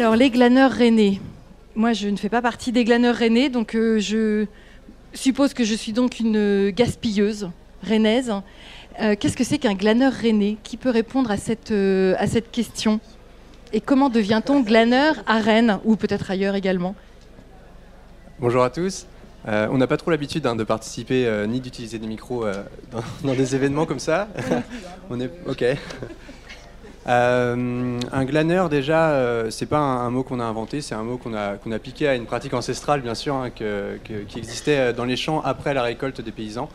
Alors, les glaneurs rennais. Moi, je ne fais pas partie des glaneurs rennais, donc euh, je suppose que je suis donc une gaspilleuse rennaise. Euh, Qu'est-ce que c'est qu'un glaneur rennais? Qui peut répondre à cette, euh, à cette question? Et comment devient-on glaneur à Rennes, ou peut-être ailleurs également? Bonjour à tous. Euh, on n'a pas trop l'habitude hein, de participer euh, ni d'utiliser des micros euh, dans, dans des événements comme ça. on est ok. Euh, un glaneur déjà, euh, c'est pas un, un mot qu'on a inventé, c'est un mot qu'on a qu'on a piqué à une pratique ancestrale bien sûr hein, que- que- qui existait euh, dans les champs après la récolte des paysans.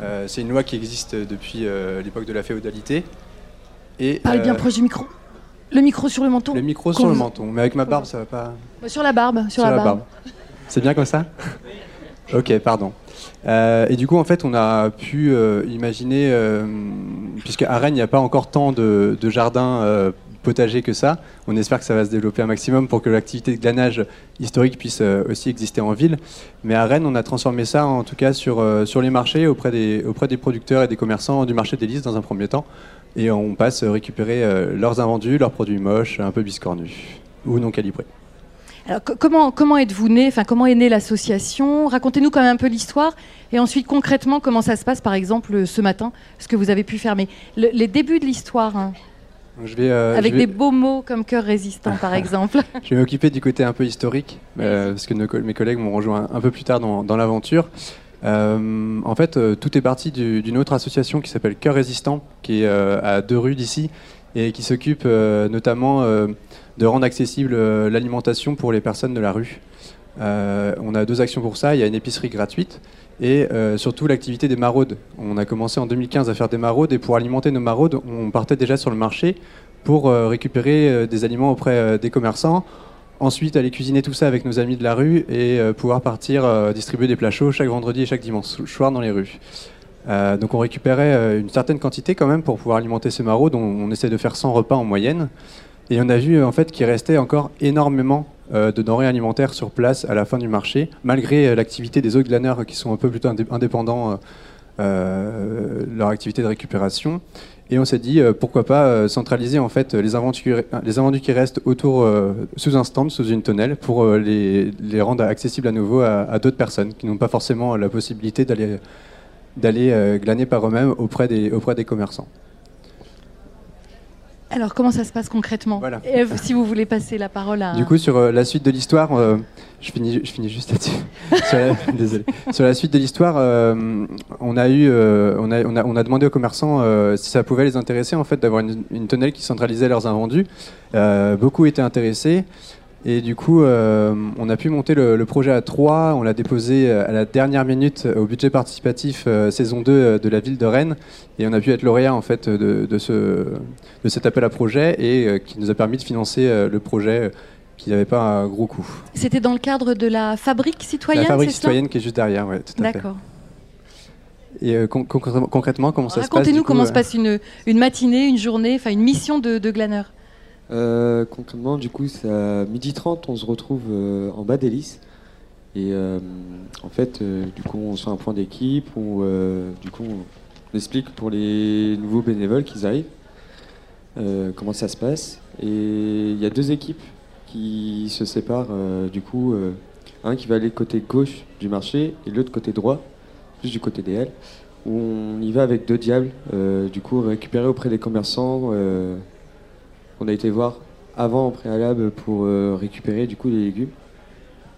Euh, c'est une loi qui existe depuis l'époque de la féodalité. Et Parlez bien proche du micro. Le micro sur le menton le micro sur le menton, mais avec ma barbe ça va pas. Sur la barbe. Sur, la, barbe. C'est bien comme ça? Ok, pardon. Euh, et du coup, en fait, on a pu euh, imaginer, euh, puisque à Rennes, il n'y a pas encore tant de, jardins potagers que ça, on espère que ça va se développer un maximum pour que l'activité de glanage historique puisse aussi exister en ville. Mais à Rennes, on a transformé ça, en tout cas, sur, sur les marchés, auprès des, auprès des producteurs et des commerçants du marché des listes dans un premier temps. Et on passe récupérer leurs invendus, leurs produits moches, un peu biscornus ou non calibrés. Alors, comment, comment êtes-vous né? Enfin, comment est née l'association? Racontez-nous quand même un peu l'histoire. Et ensuite, concrètement, comment ça se passe, par exemple, ce matin, ce que vous avez pu faire. Mais le- les débuts de l'histoire, hein, Donc, Je vais, euh, avec je vais- des beaux mots comme cœur résistant, par exemple. Je vais m'occuper du côté un peu historique, euh, parce que nos mes collègues m'ont rejoint un peu plus tard dans, dans l'aventure. Euh, en fait, tout est parti du- d'une autre association qui s'appelle Cœur Résistant, qui est à deux rues d'ici, et qui s'occupe euh, notamment euh, de rendre accessible euh, l'alimentation pour les personnes de la rue. On a deux actions pour ça. Il y a une épicerie gratuite et surtout l'activité des maraudes. On a commencé en 2015 à faire des maraudes et pour alimenter nos maraudes, on partait déjà sur le marché pour récupérer des aliments auprès des commerçants. Ensuite, aller cuisiner tout ça avec nos amis de la rue et pouvoir partir distribuer des plats chauds chaque vendredi et chaque dimanche soir dans les rues. Euh, donc on récupérait euh, une certaine quantité quand même pour pouvoir alimenter ces maraudes. On, on essaie de faire 100 repas en moyenne. Et on a vu en fait qu'il restait encore énormément euh, de denrées alimentaires sur place à la fin du marché, malgré l'activité des autres glaneurs qui sont un peu plutôt indé- indépendants, leur activité de récupération. Et on s'est dit pourquoi pas centraliser en fait les invendus qui, restent autour sous un stand, sous une tonnelle, pour les, rendre accessibles à nouveau à d'autres personnes qui n'ont pas forcément la possibilité d'aller d'aller euh, glaner par eux-mêmes auprès des, auprès des commerçants. Alors, comment ça se passe concrètement Voilà. Et, euh, Si vous voulez passer la parole à. Du coup, sur euh, la suite de l'histoire, euh, je, finis, je finis juste là-dessus. sur, la, désolé. Sur la suite de l'histoire, euh, on, a eu, on, a, on, a, on a demandé aux commerçants si ça pouvait les intéresser en fait, d'avoir une, une tonnelle qui centralisait leurs invendus. Beaucoup étaient intéressés. Et du coup, euh, on a pu monter le, le projet à 3. On l'a déposé à la dernière minute au budget participatif euh, saison 2 euh, de la ville de Rennes. Et on a pu être lauréat en fait, de, de, ce, de cet appel à projet et euh, qui nous a permis de financer euh, le projet euh, qui n'avait pas un gros coût. C'était dans le cadre de la fabrique citoyenne la fabrique citoyenne qui est juste derrière, ouais, tout à fait. D'accord. Et euh, con- concrètement, comment ça se passe Racontez-nous comment euh, se passe une, une matinée, une journée, enfin une mission de, de glaneur. Euh, concrètement, du coup, c'est à 12h30, on se retrouve euh, en bas d'hélice. Et euh, en fait, euh, du coup, on se fait un point d'équipe où, du coup, on explique pour les nouveaux bénévoles qu'ils arrivent comment ça se passe. Et il y a deux équipes qui se séparent, du coup, un qui va aller côté gauche du marché et l'autre côté droit, plus du côté des où on y va avec deux diables, du coup, récupérer auprès des commerçants. On a été voir avant en préalable pour euh, récupérer du coup les légumes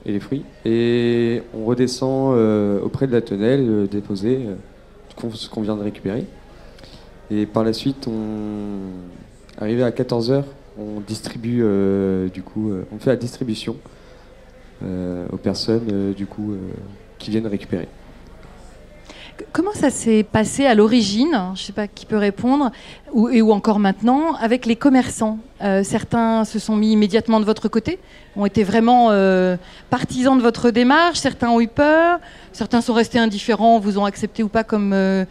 et les fruits. Et on redescend euh, auprès de la tonnelle, euh, déposer ce qu'on vient de récupérer. Et par la suite, on arrivé à 14h, on distribue du coup, on fait la distribution aux personnes du coup qui viennent récupérer. Comment ça s'est passé à l'origine Je ne sais pas qui peut répondre, ou, et ou encore maintenant, avec les commerçants? Euh, Certains se sont mis immédiatement de votre côté, ont été vraiment euh, partisans de votre démarche, certains ont eu peur, certains sont restés indifférents, vous ont accepté ou pas comme, euh,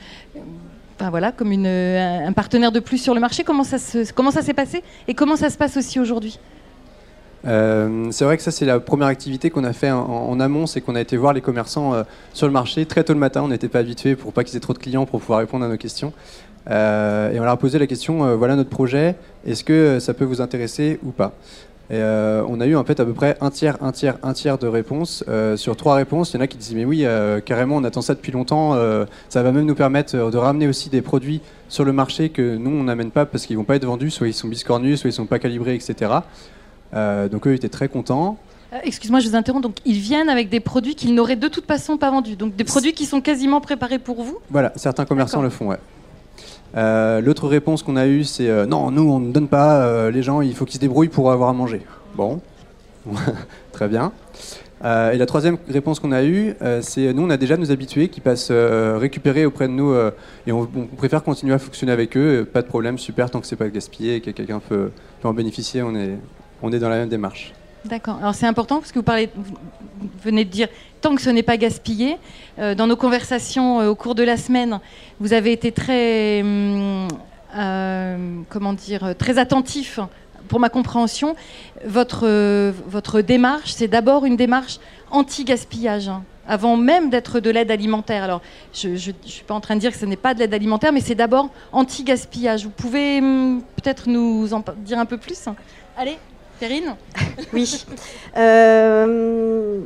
enfin, voilà, comme un partenaire de plus sur le marché. Comment ça s'est passé et comment ça se passe aussi aujourd'hui? Euh, c'est vrai que ça, c'est la première activité qu'on a fait en, amont, c'est qu'on a été voir les commerçants euh, sur le marché très tôt le matin. On n'était pas habitués pour pas qu'ils aient trop de clients pour pouvoir répondre à nos questions. Euh, et on leur a posé la question voilà notre projet, est-ce que ça peut vous intéresser ou pas? Et on a eu en fait à peu près un tiers, un tiers, un tiers de réponses. Sur trois réponses, il y en a qui disaient mais oui, carrément, on attend ça depuis longtemps. ça va même nous permettre de ramener aussi des produits sur le marché que nous on n'amène pas parce qu'ils vont pas être vendus, soit ils sont biscornus, soit ils sont pas calibrés, etc. Euh, donc eux ils étaient très contents. Euh, Excuse-moi, je vous interromps. Donc, ils viennent avec des produits qu'ils n'auraient de toute façon pas vendus. Donc, des produits qui sont quasiment préparés pour vous. Voilà, certains commerçants le font, ouais. Euh, L'autre réponse qu'on a eue, c'est euh, non, nous on ne donne pas, euh, les gens il faut qu'ils se débrouillent pour avoir à manger. Bon, très bien. Et la troisième réponse qu'on a eue, c'est nous on a déjà nos habitués qui passent récupérer auprès de nous et on, on préfère continuer à fonctionner avec eux, pas de problème, super, tant que c'est pas gaspillé et que quelqu'un peut, peut en bénéficier, on est, on est dans la même démarche. D'accord. Alors c'est important parce que vous venez de dire tant que ce n'est pas gaspillé. Euh, dans nos conversations euh, au cours de la semaine, vous avez été très, hum, euh, attentif pour ma compréhension. Votre démarche, c'est d'abord une démarche anti-gaspillage. hein, Avant même d'être de l'aide alimentaire. Alors, je ne suis pas en train de dire que ce n'est pas de l'aide alimentaire, mais c'est d'abord anti-gaspillage. Vous pouvez hum, peut-être nous en dire un peu plus? Allez, Oui. Euh,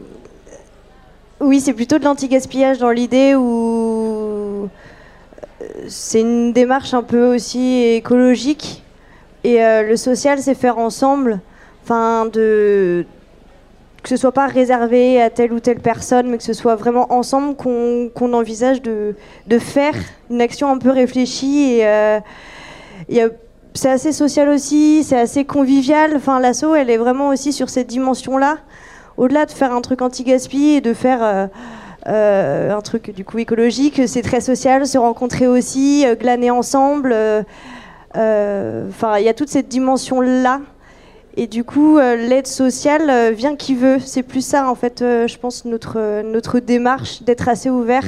Oui, c'est plutôt de l'anti-gaspillage dans l'idée où euh, c'est une démarche un peu aussi écologique. Et euh, le social, c'est faire ensemble. Enfin, de que ce soit pas réservé à telle ou telle personne, mais que ce soit vraiment ensemble qu'on envisage de, faire une action un peu réfléchie. Et c'est assez social aussi, c'est assez convivial. Enfin, l'asso, elle est vraiment aussi sur cette dimension-là. Au-delà de faire un truc anti-gaspi et de faire euh, euh, un truc du coup écologique, c'est très social, se rencontrer aussi, euh, glaner ensemble. Enfin, il y a toute cette dimension-là. Et du coup, l'aide sociale vient qui veut. C'est plus ça, en fait, je pense, notre, notre démarche d'être assez ouvert.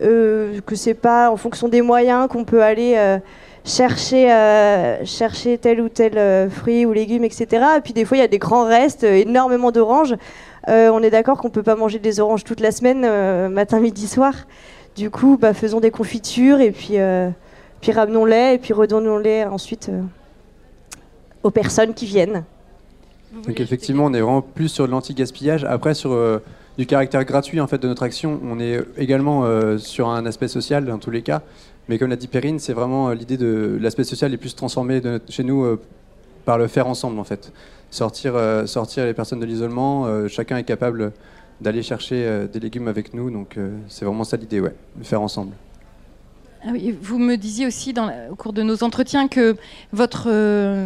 Que c'est pas en fonction des moyens qu'on peut aller chercher, euh, chercher tel ou tel euh, fruit ou légumes, etc. Et puis des fois, il y a des grands restes, euh, énormément d'oranges. Euh, on est d'accord qu'on peut pas manger des oranges toute la semaine, euh, matin, midi, soir. Du coup, bah, faisons des confitures et puis, euh, puis ramenons-les et puis redonnons-les ensuite euh, aux personnes qui viennent. Donc effectivement, on est vraiment plus sur de l'anti-gaspillage. Après, sur euh, du caractère gratuit en fait de notre action, on est également euh, sur un aspect social dans tous les cas. Mais comme l'a dit Perrine, c'est vraiment euh, l'idée de l'aspect social est plus transformé de notre- chez nous euh, par le faire ensemble en fait. Sortir, euh, sortir les personnes de l'isolement, chacun est capable d'aller chercher des légumes avec nous. Donc c'est vraiment ça l'idée, ouais, le faire ensemble. Ah oui, vous me disiez aussi au cours de nos entretiens que votre,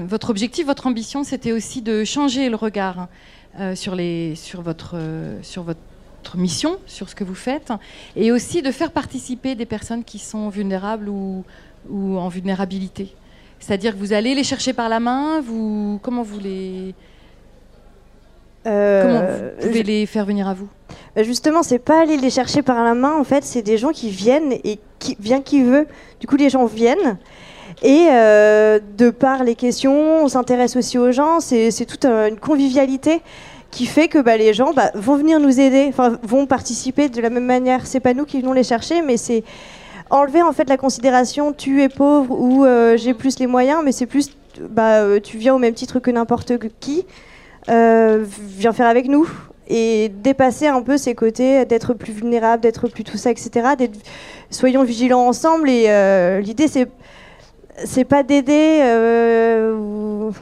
votre objectif, votre ambition, c'était aussi de changer le regard euh, sur, les, sur, votre, sur votre mission, sur ce que vous faites, et aussi de faire participer des personnes qui sont vulnérables ou, ou en vulnérabilité. C'est-à-dire que vous allez les chercher par la main, vous, comment vous les, Euh, comment vous pouvez je- les faire venir à vous? Bah, Justement, c'est pas aller les chercher par la main, en fait, c'est des gens qui viennent et qui vient qui veut. Du coup, les gens viennent. Et euh, de par les questions, on s'intéresse aussi aux gens. C'est toute euh, une convivialité qui fait que bah, les gens bah, vont venir nous aider, vont participer de la même manière. C'est pas nous qui venons les chercher, mais c'est enlever en fait la considération tu es pauvre ou euh, j'ai plus les moyens, mais c'est plus bah, euh, tu viens au même titre que n'importe qui, euh, viens faire avec nous et dépasser un peu ces côtés d'être plus vulnérable, d'être plus tout ça, etc. Soyons vigilants ensemble et l'idée c'est c'est pas d'aider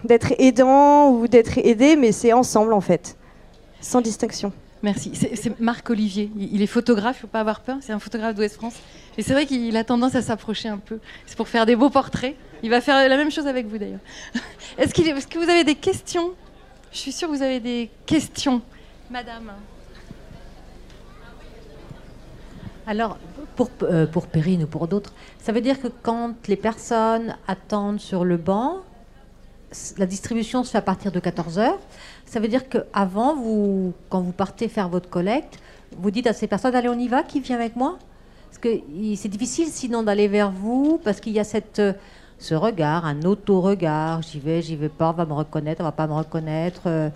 d'être aidant ou d'être aidé, mais c'est ensemble en fait, sans distinction. Merci. C'est Marc Olivier. Il est photographe, il ne faut pas avoir peur. C'est un photographe d'Ouest France. Et c'est vrai qu'il a tendance à s'approcher un peu. C'est pour faire des beaux portraits. Il va faire la même chose avec vous d'ailleurs. Est-ce est- que vous avez des questions? Je suis sûre que vous avez des questions. Madame. Alors, pour, euh, pour Perrine ou pour d'autres, ça veut dire que quand les personnes attendent sur le banc, la distribution se fait à partir de 14 heures. Ça veut dire qu'avant, vous, quand vous partez faire votre collecte, vous dites à ces personnes Allez, on y va, qui vient avec moi? Parce que c'est difficile sinon d'aller vers vous, parce qu'il y a cette, euh, ce regard, un auto-regard j'y vais, j'y vais pas, on va me reconnaître, on va pas me reconnaître. euh,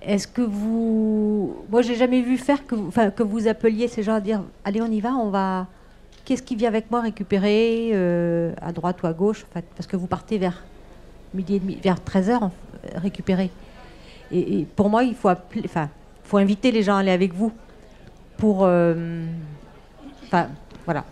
est-ce que vous. Moi, j'ai jamais vu faire que vous, que vous appeliez ces gens à dire Allez, on y va, on va. Qu'est-ce qui vient avec moi récupérer euh, à droite ou à gauche en fait, Parce que vous partez vers midi et demi, vers 13h récupérer. Et, pour moi, il faut, inviter les gens à aller avec vous pour. euh, Enfin, voilà.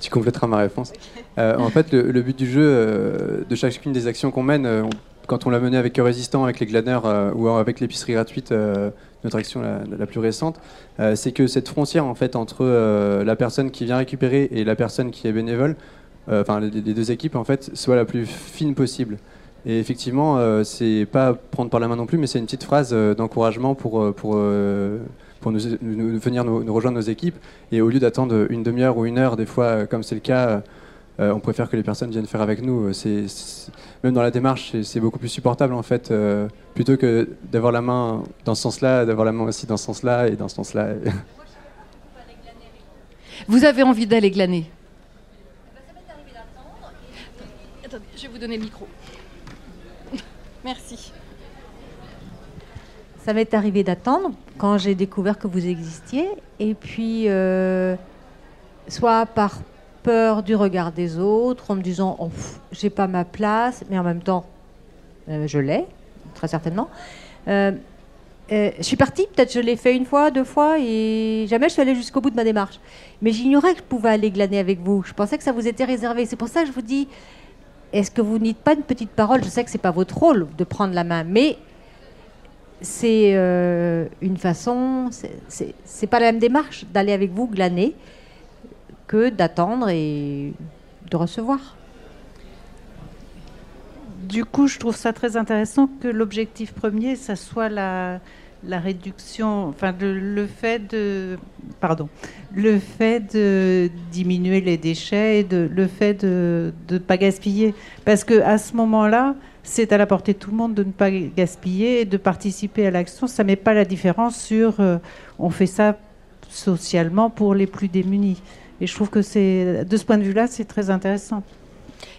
Tu compléteras ma réponse. Euh, en fait, le, but du jeu, euh, de chacune des actions qu'on mène, euh, quand on l'a mené avec Résistant, avec les glaneurs euh, ou avec l'épicerie gratuite, euh, notre action la, plus récente, euh, c'est que cette frontière en fait entre euh, la personne qui vient récupérer et la personne qui est bénévole, euh, enfin les, les deux équipes en fait, soit la plus fine possible. Et effectivement, euh, c'est pas prendre par la main non plus, mais c'est une petite phrase euh, d'encouragement pour euh, pour euh, pour nous, nous- venir nous, nous rejoindre nos équipes. Et au lieu d'attendre une demi-heure ou une heure, des fois, comme c'est le cas, on préfère que les personnes viennent faire avec nous. C'est, c'est- même dans la démarche, c'est, c'est beaucoup plus supportable en fait, euh, plutôt que d'avoir la main dans ce sens-là, d'avoir la main aussi dans ce sens-là et dans ce sens-là. Vous avez envie d'aller glaner? Attendez, je vais vous donner le micro. Merci. Ça m'est arrivé d'attendre quand j'ai découvert que vous existiez. Et puis, euh, soit par peur du regard des autres, en me disant oh, j'ai pas ma place, mais en même temps, euh, je l'ai, très certainement. Euh, je suis partie, peut-être je l'ai fait une fois, deux fois, et jamais je suis allée jusqu'au bout de ma démarche. Mais j'ignorais que je pouvais aller glaner avec vous. Je pensais que ça vous était réservé. C'est pour ça que je vous dis, est-ce que vous n'y dites pas une petite parole? Je sais que c'est pas votre rôle de prendre la main, mais c'est euh, une façon, c'est pas la même démarche d'aller avec vous glaner que d'attendre et de recevoir. Du coup, je trouve ça très intéressant que l'objectif premier, ça soit la, la réduction, enfin le, fait de, pardon, le fait de diminuer les déchets et de, le fait de ne pas gaspiller, parce que à ce moment-là, c'est à la portée de tout le monde de ne pas gaspiller et de participer à l'action. Ça met pas la différence sur, euh, on fait ça socialement pour les plus démunis. Et je trouve que c'est, de ce point de vue-là, c'est très intéressant.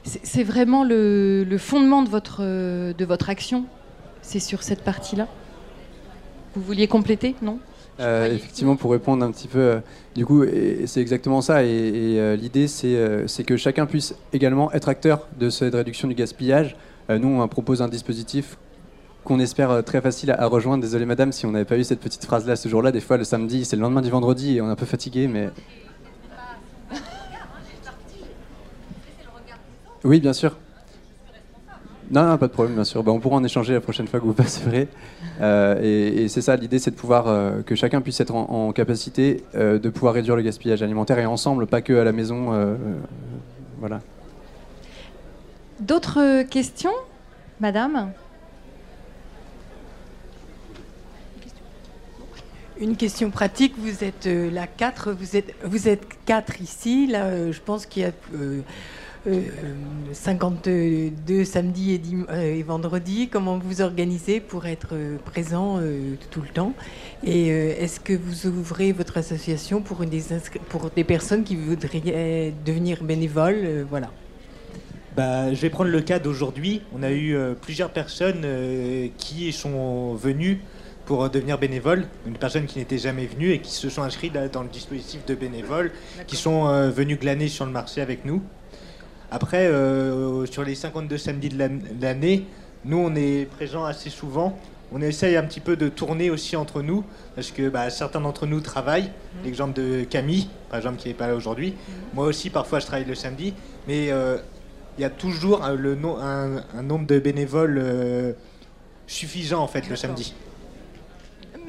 C'est vraiment le, le fondement de votre, de votre action C'est sur cette partie-là? Vous vouliez compléter Non Euh, effectivement, pour répondre un petit peu, euh, du coup, c'est exactement ça. Et, et, euh, l'idée, c'est euh, que chacun puisse également être acteur de cette réduction du gaspillage. Euh, nous, on propose un dispositif qu'on espère euh, très facile à, à rejoindre. Désolé, madame, si on n'avait pas eu cette petite phrase-là ce jour-là. Des fois, le samedi, c'est le lendemain du vendredi et on est un peu fatigué, mais. Oui, bien sûr. Non, non, pas de problème, bien sûr. Ben, on pourra en échanger la prochaine fois que vous passerez. Euh, et et c'est ça, l'idée, c'est de pouvoir euh, que chacun puisse être en, en capacité euh, de pouvoir réduire le gaspillage alimentaire et ensemble, pas que à la maison. voilà. D'autres questions Madame? Une question pratique, vous êtes euh, là quatre, vous êtes, vous êtes quatre ici. Là, euh, je pense qu'il y a 52 samedis et, dim- euh, et vendredis. Comment vous organisez pour être euh, présent euh, tout le temps? Et euh, est-ce que vous ouvrez votre association pour, des, inscri- pour des personnes qui voudraient euh, devenir bénévoles euh, Voilà. Bah, je vais prendre le cas d'aujourd'hui. On a eu euh, plusieurs personnes euh, qui sont venues pour euh, devenir bénévoles. Une personne qui n'était jamais venue et qui se sont inscrites là, dans le dispositif de bénévoles, qui sont euh, venus glaner sur le marché avec nous. Après, euh, sur les 52 samedis de l'an- de l'année, nous, on est présents assez souvent. On essaye un petit peu de tourner aussi entre nous, parce que bah, certains d'entre nous travaillent. L'exemple de Camille, par exemple, qui n'est pas là aujourd'hui. Moi aussi, parfois, je travaille le samedi. Mais euh, il y a toujours un, le no- un, un nombre de bénévoles euh, suffisant, en fait, le samedi.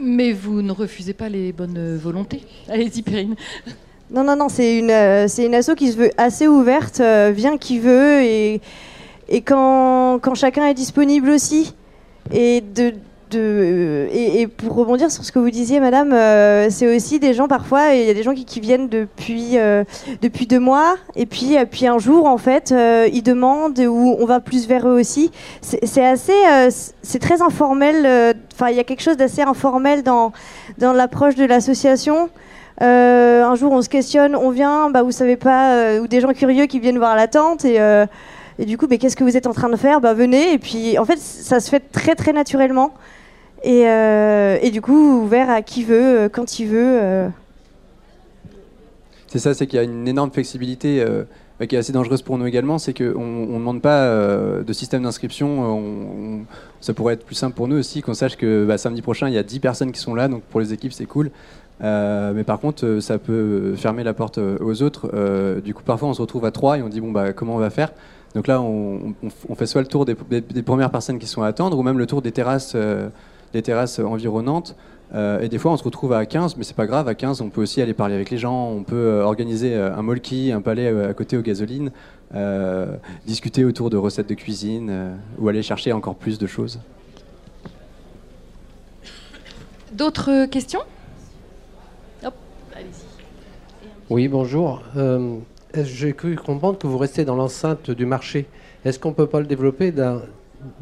Mais vous ne refusez pas les bonnes volontés? Allez-y, Perrine. Non, non, non, c'est une, euh, une asso qui se veut assez ouverte, euh, vient qui veut, et, et quand, quand chacun est disponible aussi. Et, de, de, et, et pour rebondir sur ce que vous disiez, madame, euh, c'est aussi des gens parfois, il y a des gens qui, viennent depuis, euh, depuis deux mois, et puis, euh, puis un jour, en fait, euh, ils demandent, ou on va plus vers eux aussi. C'est assez, euh, c'est très informel, euh, enfin, il y a quelque chose d'assez informel dans, dans l'approche de l'association. Euh, un jour, on se questionne, on vient, bah, vous savez pas, euh, ou des gens curieux qui viennent voir la tente et, euh, et du coup, mais qu'est-ce que vous êtes en train de faire? Bah venez. Et puis, en fait, ça se fait très très naturellement et, du coup, ouvert à qui veut, quand il veut. C'est ça, c'est qu'il y a une énorme flexibilité. bah, qui est assez dangereuse pour nous également, c'est qu'on ne demande pas de système d'inscription. On- on- ça pourrait être plus simple pour nous aussi qu'on sache que bah, samedi prochain, il y a 10 personnes qui sont là, donc pour les équipes, c'est cool. Euh, mais par contre, euh, ça peut fermer la porte euh, aux autres. Du coup, parfois, on se retrouve à 3 et on dit bon, bah, comment on va faire? Donc là, on, fait soit le tour des, premières personnes qui sont à attendre, ou même le tour des terrasses, des terrasses environnantes. Et des fois, on se retrouve à 15, mais c'est pas grave. À 15, on peut aussi aller parler avec les gens. On peut organiser un molki, un palais à côté aux gasolines, discuter autour de recettes de cuisine, ou aller chercher encore plus de choses. D'autres questions Hop, allez-y. Oui, bonjour. Euh, J'ai cru comprendre que vous restez dans l'enceinte du marché. Est-ce qu'on ne peut pas le développer,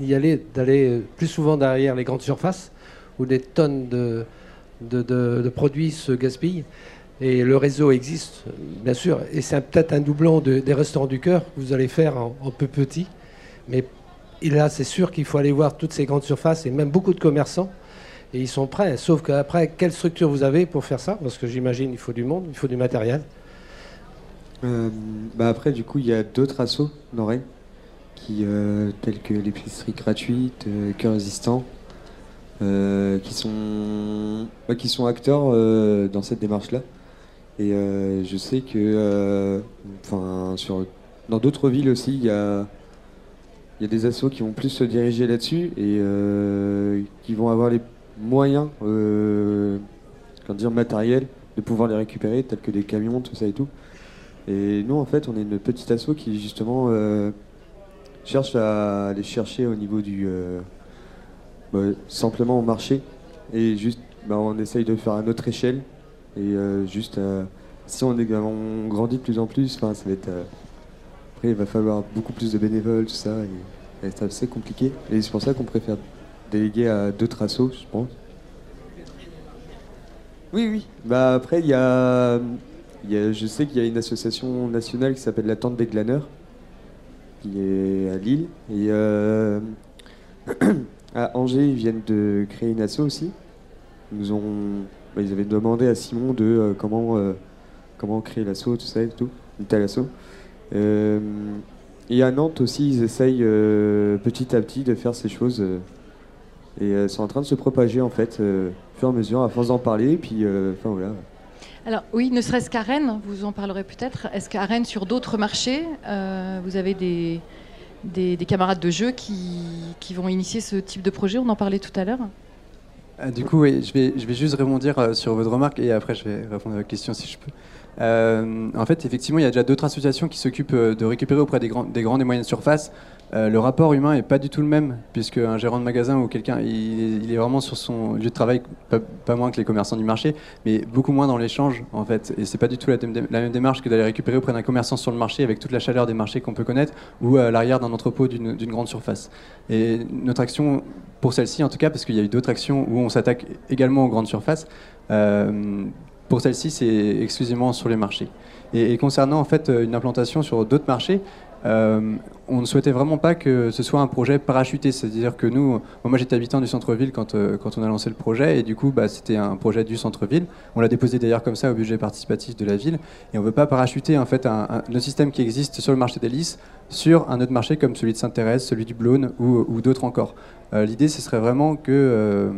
d'y aller, d'aller euh, plus souvent derrière les grandes surfaces où des tonnes de, produits se gaspillent? Et le réseau existe, bien sûr, et c'est peut-être un doublon de- des restaurants du cœur que vous allez faire en, en peu petit. Mais là, c'est sûr qu'il faut aller voir toutes ces grandes surfaces et même beaucoup de commerçants. Et ils sont prêts. Sauf qu'après, quelle structure vous avez pour faire ça? Parce que j'imagine il faut du monde, il faut du matériel. Euh, bah après, du coup, il y a d'autres assos Rennes, qui, euh, tels que l'épicerie gratuite, euh, Cœur Résistant, euh, qui, sont, ouais, qui sont acteurs dans cette démarche-là. Et je sais que sur, dans d'autres villes aussi, il y a, il y a des assos qui vont plus se diriger là-dessus et qui vont avoir les moyens, euh, dire, matériels, de pouvoir les récupérer, tels que des camions, tout ça et tout. Et nous, en fait, on est une petite asso qui, justement, euh, cherche à aller chercher au niveau du. euh, bah, simplement au marché. Et juste, bah, on essaye de faire à notre échelle. Et euh, juste, si on, est, on grandit de plus en plus, enfin, ça va être. après, il va falloir beaucoup plus de bénévoles, tout ça. Et, et c'est assez compliqué. Et c'est pour ça qu'on préfère déléguer à d'autres assos, je pense. Oui, oui. Bah après, il y a, je sais qu'il y a une association nationale qui s'appelle la Tente des Glaneurs, qui est à Lille. Et euh, à Angers, ils viennent de créer une asso aussi. Ils nous ont, bah, ils avaient demandé à Simon de euh, comment, euh, comment créer l'asso, tout ça et tout, une telle asso. Et à Nantes aussi, ils essayent petit à petit de faire ces choses. Et euh, c'est en train de se propager en fait, euh, au fur et à mesure, à force d'en parler. Puis, euh, enfin voilà. Alors oui, ne serait-ce qu'à Rennes, vous en parlerez peut-être. Est-ce qu'à Rennes, sur d'autres marchés, euh, vous avez des, des, des camarades de jeu qui, qui vont initier ce type de projet? On en parlait tout à l'heure. Ah, du coup, oui, je vais, je vais juste rebondir euh, sur votre remarque et après je vais répondre à votre question si je peux. Euh, en fait, effectivement, il y a déjà d'autres associations qui s'occupent euh, de récupérer auprès des, grands- des grandes et moyennes surfaces. Euh, le rapport humain est pas du tout le même, puisque un gérant de magasin ou quelqu'un, il, est- vraiment sur son lieu de travail, pas, moins que les commerçants du marché, mais beaucoup moins dans l'échange, en fait. Et c'est pas du tout la, même- démarche que d'aller récupérer auprès d'un commerçant sur le marché avec toute la chaleur des marchés qu'on peut connaître, ou à l'arrière d'un entrepôt d'une grande surface. Et notre action, pour celle-ci en tout cas, parce qu'il y a eu d'autres actions où on s'attaque également aux grandes surfaces, euh, pour celle-ci, c'est exclusivement sur les marchés. Et, et concernant en fait euh, une implantation sur d'autres marchés, euh, on ne souhaitait vraiment pas que ce soit un projet parachuté, c'est-à-dire que nous, moi j'étais habitant du centre-ville quand, euh, quand on a lancé le projet, et du coup bah, c'était un projet du centre-ville. On l'a déposé d'ailleurs comme ça au budget participatif de la ville, et on ne veut pas parachuter en fait un, le système qui existe sur le marché des Lys sur un autre marché comme celui de Sainte-Thérèse, celui du Blône ou, d'autres encore. Euh, L'idée, ce serait vraiment que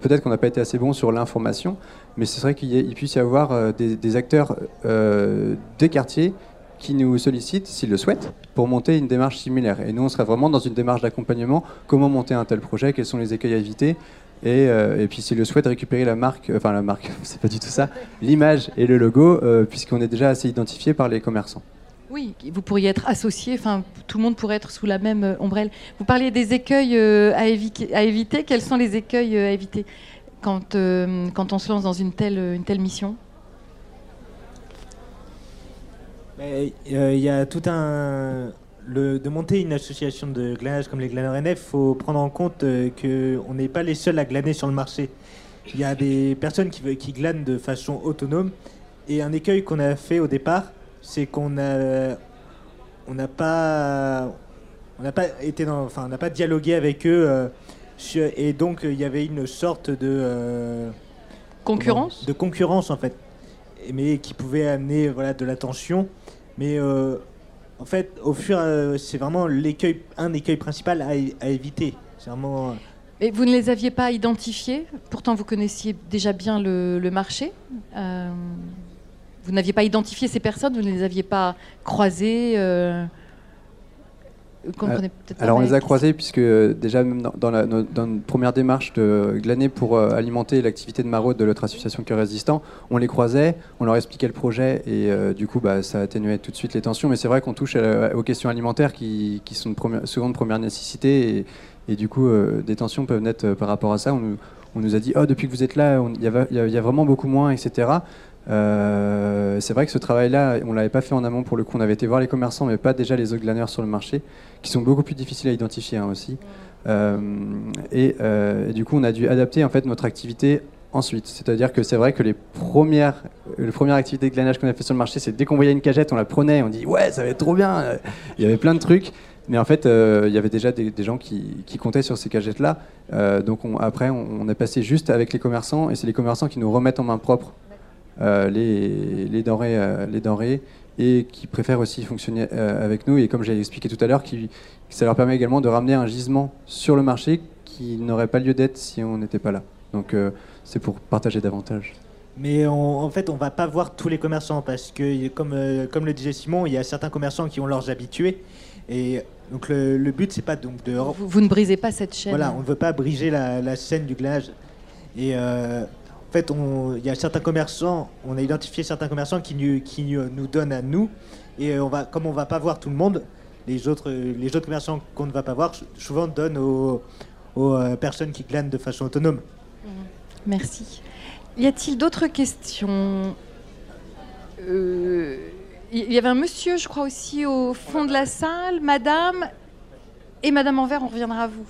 peut-être qu'on n'a pas été assez bon sur l'information, mais ce serait qu'il puisse y avoir des, acteurs des quartiers qui nous sollicitent, s'ils le souhaitent, pour monter une démarche similaire. Et nous, on serait vraiment dans une démarche d'accompagnement. Comment monter un tel projet? Quels sont les écueils à éviter? Et, euh, puis, s'ils le souhaitent, récupérer la marque, enfin la marque, c'est pas du tout ça, l'image et le logo, euh, puisqu'on est déjà assez identifié par les commerçants. Oui, vous pourriez être associé, enfin tout le monde pourrait être sous la même euh, ombrelle. Vous parliez des écueils euh, à, évi- à éviter. Quels sont les écueils euh, à éviter quand, euh, quand on se lance dans une telle, une telle mission? Euh, Il y a tout un. Le, de monter une association de glanage comme les glaneurs NF, il faut prendre en compte euh, qu'on n'est pas les seuls à glaner sur le marché. Il y a des personnes qui, qui glanent de façon autonome. Et un écueil qu'on a fait au départ, c'est qu'on a, on n'a pas, on n'a pas été dans, enfin, on n'a pas dialogué avec eux. euh, sur- et donc il y avait une sorte de Concurrence? comment- de concurrence en fait, mais qui pouvait amener voilà de la tension. Mais euh, en fait, au fur, euh, c'est vraiment l'écueil, un écueil principal à, à éviter. C'est vraiment. Et vous ne les aviez pas identifiés? Pourtant, vous connaissiez déjà bien le, marché. Euh, vous n'aviez pas identifié ces personnes? Vous ne les aviez pas croisées euh, comprenez peut-être pas Alors on les a croisés puisque déjà même dans, la, dans première démarche de glaner pour euh, alimenter l'activité de maraude de notre association Cœur Résistant, on les croisait, on leur expliquait le projet et euh, du coup bah, ça atténuait tout de suite les tensions. Mais c'est vrai qu'on touche la- aux questions alimentaires qui, qui sont de première, seconde première nécessité et, et du coup euh, des tensions peuvent naître par rapport à ça. On nous, on nous a dit oh depuis que vous êtes là, y, il y a vraiment beaucoup moins, etc. Euh, c'est vrai que ce travail-là, on l'avait pas fait en amont pour le coup. On avait été voir les commerçants, mais pas déjà les autres glaneurs sur le marché, qui sont beaucoup plus difficiles à identifier hein, aussi. Euh, et, euh, et du coup, on a dû adapter en fait notre activité ensuite. C'est-à-dire que c'est vrai que les premières, les premières activités de glanage qu'on a fait sur le marché, c'est dès qu'on voyait une cagette, on la prenait, on dit ouais, ça va être trop bien. Il y avait plein de trucs. Mais en fait, il y avait déjà des, gens qui, comptaient sur ces cagettes-là. Donc on- après, on, on est passé juste avec les commerçants, et c'est les commerçants qui nous remettent en main propre les, les denrées, euh, les denrées, et qui préfèrent aussi fonctionner euh, avec nous. Et comme j'ai expliqué tout à l'heure, qui, ça leur permet également de ramener un gisement sur le marché qui n'aurait pas lieu d'être si on n'était pas là. Donc euh, c'est pour partager davantage. Mais on- en fait, on va pas voir tous les commerçants parce que, comme, euh, comme le disait Simon, il y a certains commerçants qui ont leurs habitués. Et donc le, le but, c'est pas donc de. Vous, vous ne brisez pas cette chaîne. Voilà, on ne veut pas briser la, la scène du glanage. Et euh, en fait, il y a certains commerçants, on a identifié certains commerçants qui, nous- qui nous donnent à nous. Et euh, on va, comme on va pas voir tout le monde, les autres, les autres commerçants qu'on ne va pas voir, souvent donnent aux, aux, euh, personnes qui glanent de façon autonome. Merci. Y a-t-il d'autres questions? Euh, Il y avait un monsieur, je crois, aussi au fond de la salle. Madame et Madame Envers, on reviendra à vous.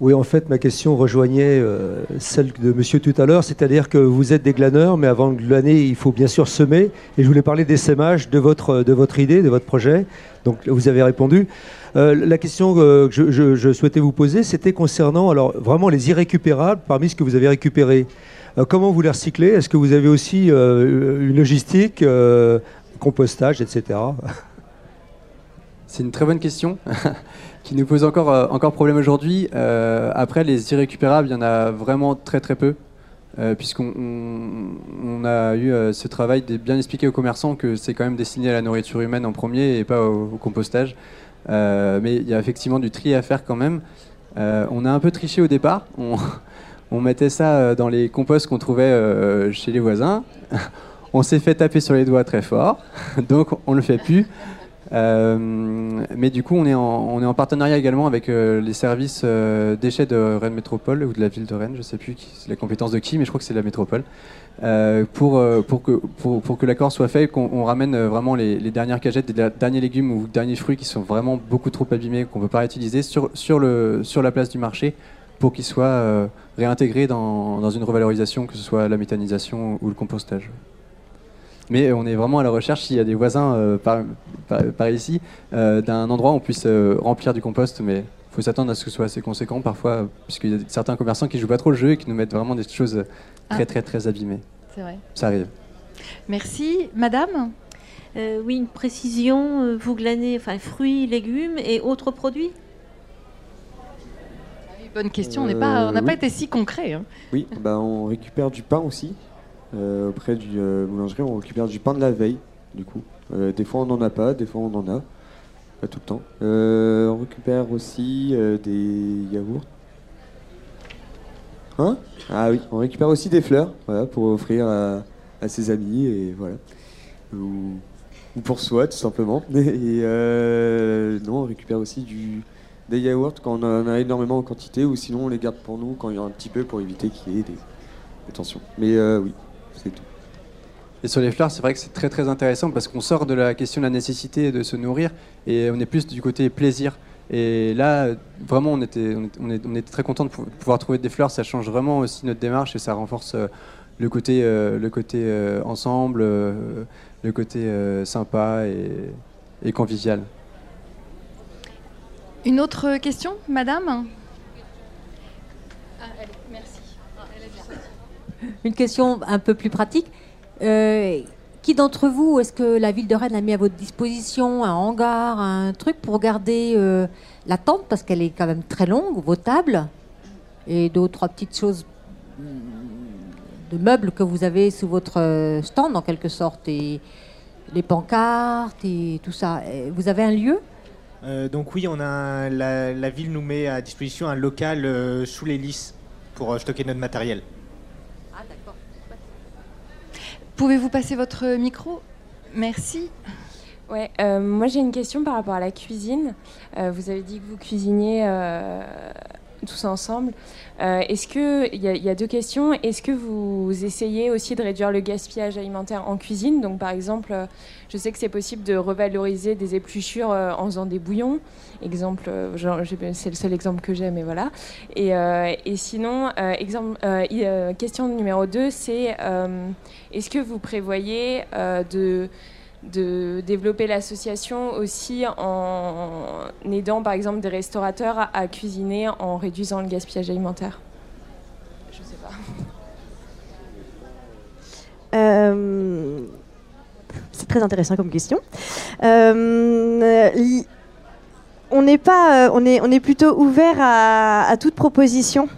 Oui, en fait, ma question rejoignait euh, celle de monsieur tout à l'heure, c'est-à-dire que vous êtes des glaneurs, mais avant de glaner, il faut bien sûr semer. Et je voulais parler des sémages, de votre, de votre idée, de votre projet. Donc, vous avez répondu. Euh, la question euh, que je, je- souhaitais vous poser, c'était concernant alors, vraiment les irrécupérables parmi ce que vous avez récupéré. Comment vous les recyclez? Est-ce que vous avez aussi une logistique, compostage, etc. C'est une très bonne question qui nous pose encore, euh, encore problème aujourd'hui. Euh, après, les irrécupérables, il y en a vraiment très très peu. euh, Puisqu'on on, on a eu ce travail de bien expliquer aux commerçants que c'est quand même destiné à la nourriture humaine en premier et pas au, compostage. Mais il y a effectivement du tri à faire quand même. On a un peu triché au départ. On, on mettait ça dans les composts qu'on trouvait chez les voisins. On s'est fait taper sur les doigts très fort, donc on ne le fait plus. Euh, mais du coup, on est en, partenariat également avec euh, les services euh, déchets de Rennes Métropole ou de la ville de Rennes, je ne sais plus c'est la compétence de qui, mais je crois que c'est la métropole, pour, que, l'accord soit fait, qu'on on ramène vraiment les, les dernières cagettes, da- derniers légumes ou derniers fruits qui sont vraiment beaucoup trop abîmés, qu'on ne peut pas réutiliser sur, la place du marché pour qu'ils soient réintégrés dans une revalorisation, que ce soit la méthanisation ou le compostage. Mais on est vraiment à la recherche, s'il y a des voisins euh, par, par, par ici, euh, d'un endroit où on puisse euh, remplir du compost, mais il faut s'attendre à ce que ce soit assez conséquent parfois, puisqu'il y a certains commerçants qui jouent pas trop le jeu et qui nous mettent vraiment des choses très Ah. très très abîmées. C'est vrai. Ça arrive. Merci. Madame? Euh, oui, une précision, euh, vous glanez enfin, fruits, légumes et autres produits? Bonne question. On n'est pas- on n'a Euh, pas oui. été si concret. hein. Oui, bah, on récupère du pain aussi. Euh, auprès du euh, boulangerie, on récupère du pain de la veille, du coup. Euh, des fois on n'en a pas, des fois on en a. Pas tout le temps. On récupère aussi des yaourts. Hein? Ah oui, on récupère aussi des fleurs, voilà, pour offrir à, ses amis et voilà. Ou, ou pour soi, tout simplement. Et non, on récupère aussi du, des yaourts quand on en a énormément en quantité, ou sinon on les garde pour nous quand il y en a un petit peu pour éviter qu'il y ait des, tensions. Mais oui. Et sur les fleurs, c'est vrai que c'est très très intéressant parce qu'on sort de la question de la nécessité de se nourrir et on est plus du côté plaisir. Et là, vraiment, on était, on était, on est- on était très content de pou- pouvoir trouver des fleurs. Ça change vraiment aussi notre démarche et ça renforce euh, le côté, euh, le côté euh, ensemble, le côté sympa et, et convivial. Une autre question, Madame? Ah, elle- Merci. Ah, elle est bien. une question un peu plus pratique. Euh, qui d'entre vous, est-ce que la ville de Rennes a mis à votre disposition un hangar, un truc pour garder euh, la tente, parce qu'elle est quand même très longue, vos tables, et deux ou trois petites choses mm, de meubles que vous avez sous votre euh, stand, en quelque sorte, et les pancartes et tout ça. Vous avez un lieu? Donc oui, on a la, la ville nous met à disposition un local sous l'hélice pour stocker notre matériel. Pouvez-vous passer votre micro? Merci. Ouais, euh, moi j'ai une question par rapport à la cuisine. Euh, vous avez dit que vous cuisiniez euh, tous ensemble. Euh, Est-ce que il y, a- deux questions Est-ce que vous essayez aussi de réduire le gaspillage alimentaire en cuisine? Donc par exemple, euh, je sais que c'est possible de revaloriser des épluchures euh, en faisant des bouillons. Exemple, c'est le seul exemple que j'ai, mais voilà. Et, sinon, exemple, question numéro 2, c'est est-ce que vous prévoyez de de développer l'association aussi en aidant par exemple des restaurateurs à, cuisiner en réduisant le gaspillage alimentaire Je sais pas. Euh, c'est très intéressant comme question. Euh, on n'est pas, euh, on est, on est plutôt ouvert à, à toute proposition.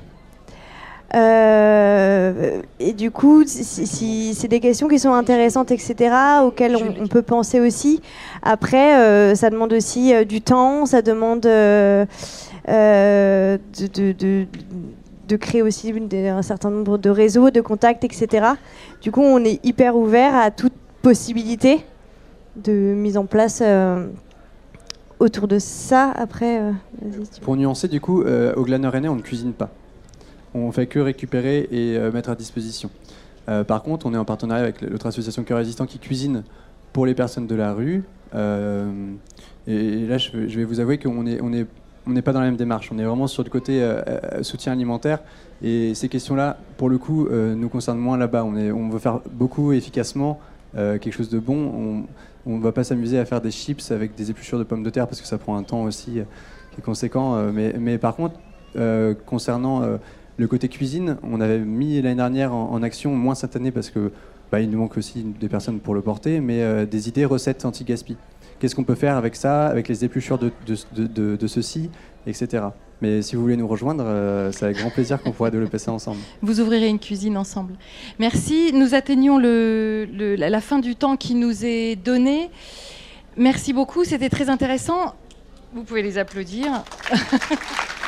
Euh, et du coup, si, si- si c'est des questions qui sont intéressantes, etc., auxquelles on, on peut penser aussi. Après, euh, ça demande aussi euh, du temps, ça demande euh, euh, de, de- de- de créer aussi une- un certain nombre de réseaux, de contacts, etc. Du coup, on est hyper ouvert à toute possibilité de mise en place euh, autour de ça. Après, euh, si. Pour nuancer, du coup, euh, au Glaner Rennais, on ne cuisine pas. On fait que récupérer et euh, mettre à disposition. Euh, par contre, on est en partenariat avec l'autre association Cœur Résistant qui cuisine pour les personnes de la rue. Euh, et, là, je vais, vous avouer qu'on est, on n'est pas dans la même démarche. On est vraiment sur le côté soutien alimentaire. Et ces questions-là, pour le coup, nous concernent moins là-bas. On, veut faire beaucoup efficacement quelque chose de bon. On ne va pas s'amuser à faire des chips avec des épluchures de pommes de terre parce que ça prend un temps aussi qui est conséquent. mais, par contre, concernant le côté cuisine, on avait mis l'année dernière en, action, moins cette année parce que bah, il nous manque aussi des personnes pour le porter, mais euh, des idées recettes anti-gaspi. Qu'est-ce qu'on peut faire avec ça, avec les épluchures de, de, ceci, etc. Mais si vous voulez nous rejoindre, euh, c'est avec grand plaisir qu'on pourra développer ça ensemble. Vous ouvrirez une cuisine ensemble. Merci. Nous atteignons la fin du temps qui nous est donné. Merci beaucoup. C'était très intéressant. Vous pouvez les applaudir.